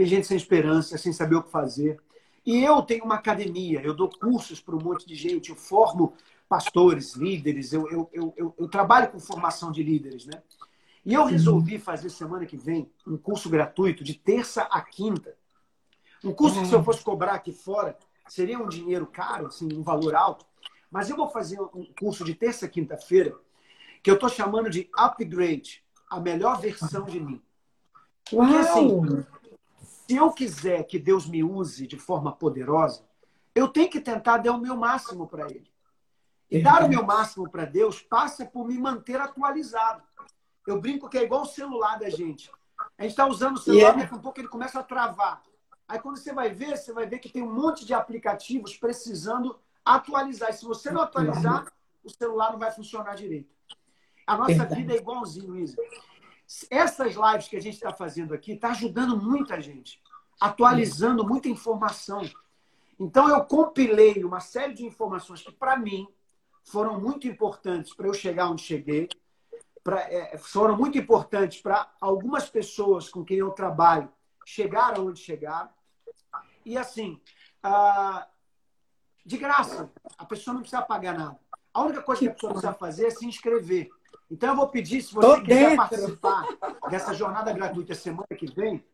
tem gente sem esperança, sem saber o que fazer. E eu tenho uma academia, eu dou cursos para um monte de gente, eu formo pastores, líderes, eu, eu, eu, eu, trabalho com formação de líderes, né? E eu resolvi fazer semana que vem um curso gratuito de terça a quinta. Um curso que se eu fosse cobrar aqui fora seria um dinheiro caro, assim, um valor alto. Mas eu vou fazer um curso de terça a quinta-feira que eu estou chamando de Upgrade, a melhor versão de mim. Porque, assim, se eu quiser que Deus me use de forma poderosa, eu tenho que tentar dar o meu máximo para Ele. E dar o meu máximo para Deus passa por me manter atualizado. Eu brinco que é igual o celular da gente. A gente está usando o celular, yeah. daqui a pouco ele começa a travar. Aí quando você vai ver, você vai ver que tem um monte de aplicativos precisando atualizar. E se você não atualizar, o celular não vai funcionar direito. A nossa Verdade. vida é igualzinho, Isa. Essas lives que a gente está fazendo aqui está ajudando muita gente, atualizando muita informação. Então, eu compilei uma série de informações que, para mim, foram muito importantes para eu chegar onde cheguei, pra, é, foram muito importantes para algumas pessoas com quem eu trabalho chegar aonde chegaram. E, assim, ah, de graça, a pessoa não precisa pagar nada. A única coisa que a pessoa precisa fazer é se inscrever. Então, eu vou pedir, se você Tô quiser dentro. participar dessa jornada gratuita semana que vem,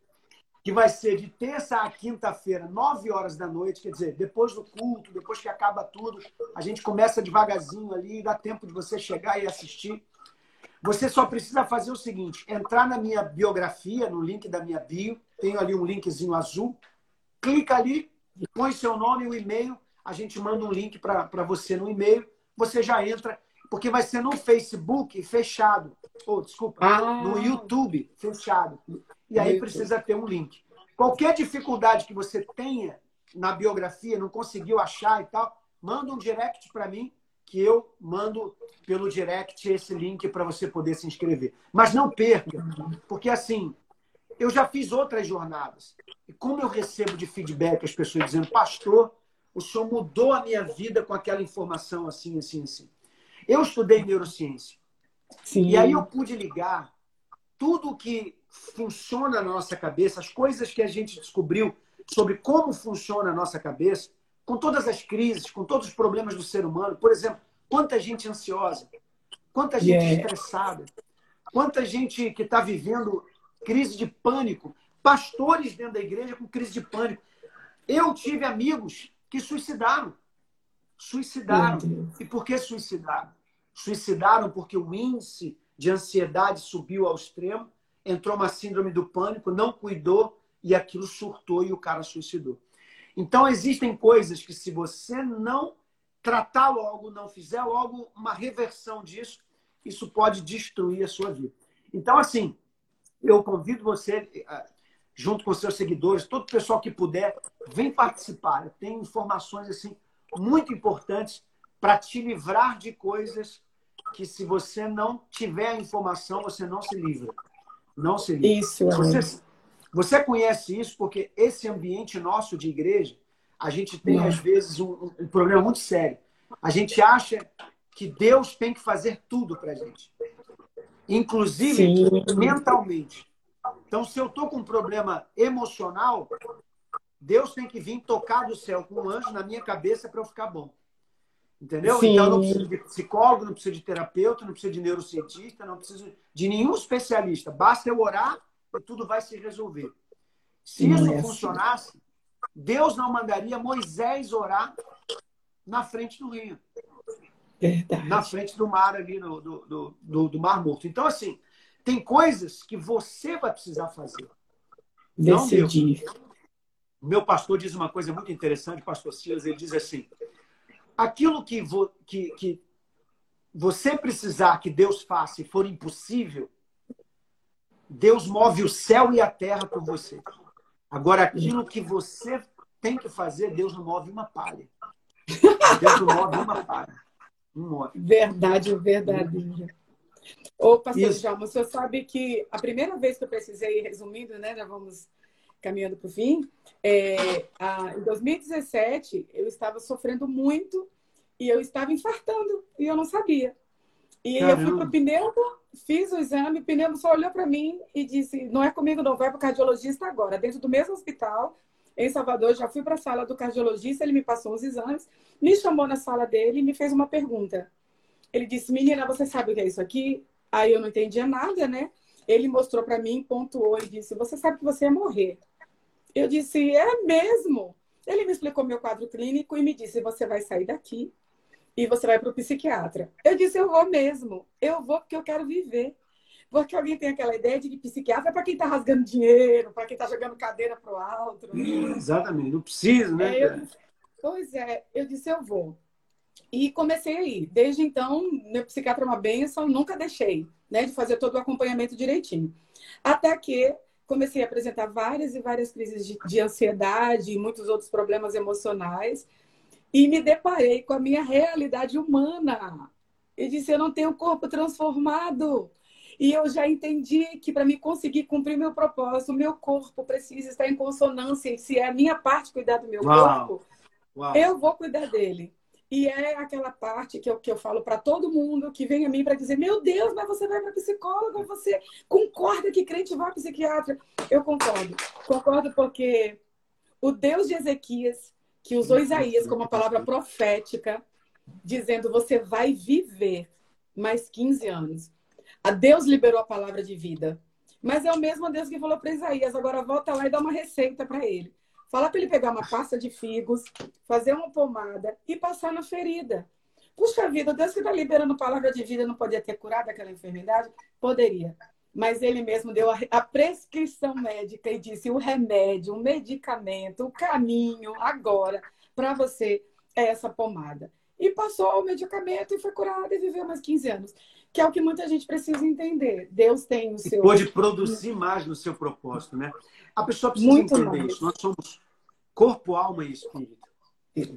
que vai ser de terça a quinta-feira, nove horas da noite, quer dizer, depois do culto, depois que acaba tudo, a gente começa devagarzinho ali, dá tempo de você chegar e assistir. Você só precisa fazer o seguinte: entrar na minha biografia, no link da minha bio, tenho ali um linkzinho azul, clica ali, põe seu nome e o e-mail, a gente manda um link para você no e-mail, você já entra, porque vai ser no Facebook fechado, ou oh, desculpa, ah. no YouTube fechado. E aí precisa ter um link. Qualquer dificuldade que você tenha na biografia, não conseguiu achar e tal, manda um direct para mim que eu mando pelo direct esse link para você poder se inscrever. Mas não perca, porque assim, eu já fiz outras jornadas. E como eu recebo de feedback as pessoas dizendo, pastor, o senhor mudou a minha vida com aquela informação assim, assim, assim. Eu estudei neurociência. Sim. E aí eu pude ligar tudo que funciona na nossa cabeça, as coisas que a gente descobriu sobre como funciona a nossa cabeça, com todas as crises, com todos os problemas do ser humano. Por exemplo, quanta gente ansiosa, quanta gente yeah. estressada, quanta gente que está vivendo crise de pânico, pastores dentro da igreja com crise de pânico. Eu tive amigos que suicidaram. Suicidaram. E por que suicidaram? Suicidaram porque o índice de ansiedade subiu ao extremo, entrou uma síndrome do pânico, não cuidou e aquilo surtou e o cara suicidou. Então, existem coisas que, se você não tratar logo, não fizer logo uma reversão disso, isso pode destruir a sua vida. Então, assim, eu convido você, eh, junto com seus seguidores, todo o pessoal que puder, vem participar. Tem informações assim muito importantes para te livrar de coisas que, se você não tiver a informação, você não se livra. Não se livra. Isso, você, você conhece isso porque esse ambiente nosso de igreja, a gente tem, às vezes, um, um problema muito sério. A gente acha que Deus tem que fazer tudo para a gente, inclusive Sim. mentalmente. Então, se eu estou com um problema emocional, Deus tem que vir tocar do céu com um anjo na minha cabeça para eu ficar bom. Entendeu? Sim. Então, não preciso de psicólogo, não preciso de terapeuta, não preciso de neurocientista, não preciso de nenhum especialista. Basta eu orar e tudo vai se resolver. Se isso é funcionasse, Deus não mandaria Moisés orar na frente do rio. Verdade. Na frente do mar ali, no, do, do, do, Mar Morto. Então, assim, tem coisas que você vai precisar fazer. Decidir. Meu pastor diz uma coisa muito interessante, pastor Silas, ele diz assim, aquilo que, vo, que, que você precisar que Deus faça e for impossível, Deus move o céu e a terra por você. Agora, aquilo que você tem que fazer, Deus não move uma palha. Deus não move uma palha. Não move. Verdade verdadeira. Ô, pastor Djalma, o senhor sabe que a primeira vez que eu precisei, resumindo, né, já vamos caminhando para o fim, é, a, em 2017 eu estava sofrendo muito e eu estava infartando e eu não sabia. E Caramba. eu fui para o pneu, fiz o exame, o pneu só olhou para mim e disse: não é comigo, não, vai para o cardiologista agora, dentro do mesmo hospital. Em Salvador, já fui para a sala do cardiologista, ele me passou os exames, me chamou na sala dele e me fez uma pergunta. Ele disse: Menina, você sabe o que é isso aqui? Aí eu não entendia nada, né? Ele mostrou para mim, pontuou e disse: Você sabe que você ia morrer. Eu disse: É mesmo? Ele me explicou meu quadro clínico e me disse: Você vai sair daqui e você vai para o psiquiatra. Eu disse, eu vou mesmo. Eu vou porque eu quero viver. Porque alguém tem aquela ideia de que psiquiatra é para quem está rasgando dinheiro, para quem está jogando cadeira para o alto. Exatamente, não precisa, né? É, eu, pois é, eu disse, eu vou. E comecei aí. Desde então, meu psiquiatra é uma benção, nunca deixei né, de fazer todo o acompanhamento direitinho. Até que comecei a apresentar várias e várias crises de, de ansiedade e muitos outros problemas emocionais e me deparei com a minha realidade humana. E disse: Eu não tenho corpo transformado. E eu já entendi que para me conseguir cumprir meu propósito, meu corpo precisa estar em consonância. Se é a minha parte cuidar do meu Uau. corpo, Uau. eu vou cuidar dele. E é aquela parte que eu, que eu falo para todo mundo que vem a mim para dizer: Meu Deus, mas você vai para psicólogo, você concorda que crente vai psiquiatra? Eu concordo. Concordo porque o Deus de Ezequias que usou Isaías como uma palavra profética, dizendo: Você vai viver mais 15 anos. A Deus liberou a palavra de vida. Mas é o mesmo Deus que falou para Isaías: agora volta lá e dá uma receita para ele. Fala para ele pegar uma pasta de figos, fazer uma pomada e passar na ferida. Puxa vida, Deus que está liberando palavra de vida não podia ter curado aquela enfermidade? Poderia. Mas ele mesmo deu a, prescrição médica e disse o remédio, o medicamento, o caminho agora para você é essa pomada. E passou o medicamento e foi curado e viveu mais 15 anos. Que é o que muita gente precisa entender. Deus tem o seu. E pode produzir mais no seu propósito, né? A pessoa precisa Muito entender mais. isso. Nós somos corpo, alma e espírito.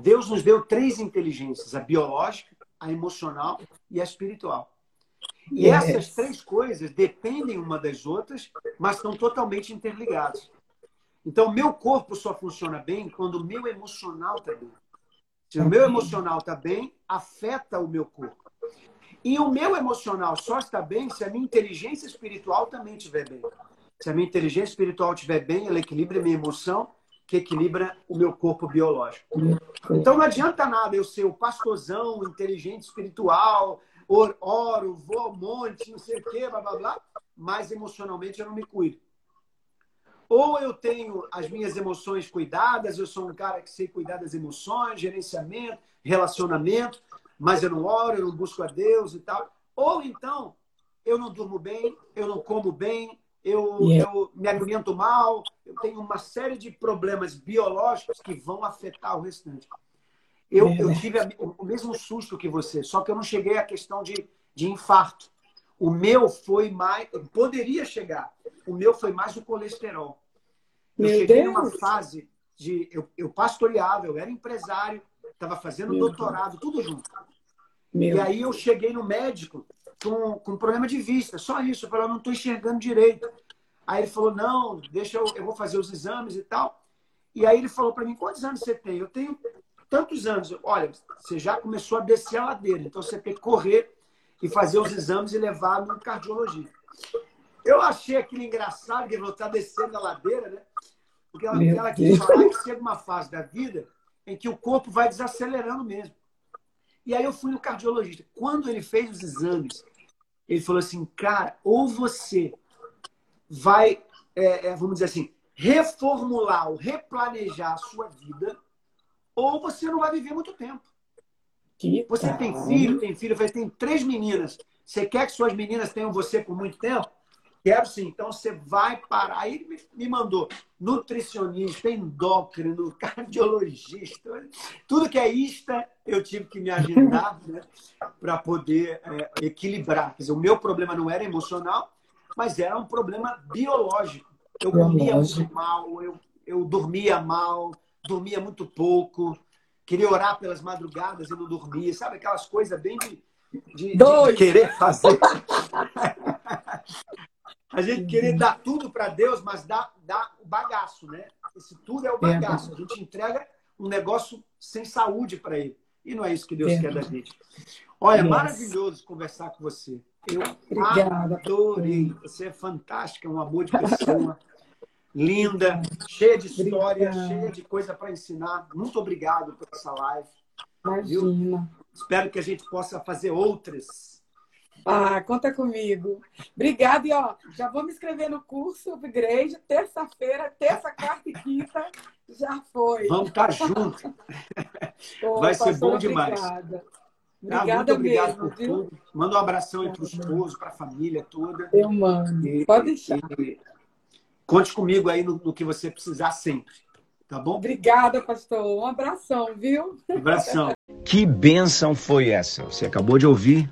Deus nos deu três inteligências: a biológica, a emocional e a espiritual. E yes. essas três coisas dependem uma das outras, mas estão totalmente interligadas. Então, meu corpo só funciona bem quando o meu emocional está bem. Se o meu emocional está bem, afeta o meu corpo. E o meu emocional só está bem se a minha inteligência espiritual também estiver bem. Se a minha inteligência espiritual estiver bem, ela equilibra a minha emoção, que equilibra o meu corpo biológico. Então não adianta nada eu ser o pastorzão, inteligente espiritual, oro, vou ao monte, não sei o quê, blá blá blá, mas emocionalmente eu não me cuido. Ou eu tenho as minhas emoções cuidadas, eu sou um cara que sei cuidar das emoções, gerenciamento, relacionamento, mas eu não oro, eu não busco a Deus e tal. Ou então eu não durmo bem, eu não como bem, eu, yeah. eu me alimento mal, eu tenho uma série de problemas biológicos que vão afetar o restante. Eu, eu tive o mesmo susto que você, só que eu não cheguei à questão de, de infarto. O meu foi mais. Poderia chegar. O meu foi mais o colesterol. Eu Meu cheguei Deus. numa fase de. Eu, eu pastoreava, eu era empresário, estava fazendo Meu doutorado, Deus. tudo junto. Meu e aí eu cheguei no médico com, com problema de vista, só isso. Eu falei, eu não estou enxergando direito. Aí ele falou, não, deixa eu, eu vou fazer os exames e tal. E aí ele falou para mim, quantos anos você tem? Eu tenho tantos anos. Olha, você já começou a descer a ladeira, então você tem que correr e fazer os exames e levar no cardiologista. Eu achei aquilo engraçado, que ele falou, tá descendo a ladeira, né? Porque ela, ela quis falar que chega uma fase da vida em que o corpo vai desacelerando mesmo. E aí eu fui no cardiologista. Quando ele fez os exames, ele falou assim, cara, ou você vai, é, é, vamos dizer assim, reformular ou replanejar a sua vida, ou você não vai viver muito tempo. Que você tem filho, tem filho, tem três meninas. Você quer que suas meninas tenham você por muito tempo? Quero sim. Então você vai parar. Aí ele me mandou nutricionista, endócrino, cardiologista, tudo que é ista, eu tive que me agendar né, para poder é, equilibrar. Quer dizer, o meu problema não era emocional, mas era um problema biológico. Eu comia muito mal, eu, eu dormia mal, dormia muito pouco, queria orar pelas madrugadas e não dormia, sabe? Aquelas coisas bem de, de, de querer fazer. A gente querer dar tudo para Deus, mas dá, dá o bagaço, né? Esse tudo é o bagaço. A gente entrega um negócio sem saúde para ele. E não é isso que Deus quer da gente. Olha, yes. maravilhoso conversar com você. Eu Obrigada. adorei. Você é fantástica, um amor de pessoa linda, cheia de história, Obrigada. cheia de coisa para ensinar. Muito obrigado por essa live. Imagina. Viu? Espero que a gente possa fazer outras. Ah, conta comigo. Obrigada. E ó, já vou me inscrever no curso Upgrade, terça-feira, terça, quarta e quinta. Já foi. Vamos estar tá juntos. Vai ser bom demais. Obrigada. Obrigada ah, muito obrigado mesmo, por viu? tudo. Manda um abração aí para o esposo, para a família toda. Eu mando. E, Pode deixar. E, Conte comigo aí no, no, que você precisar sempre. Tá bom? Obrigada, pastor. Um abração, viu? Um abração. Que bênção foi essa? Você acabou de ouvir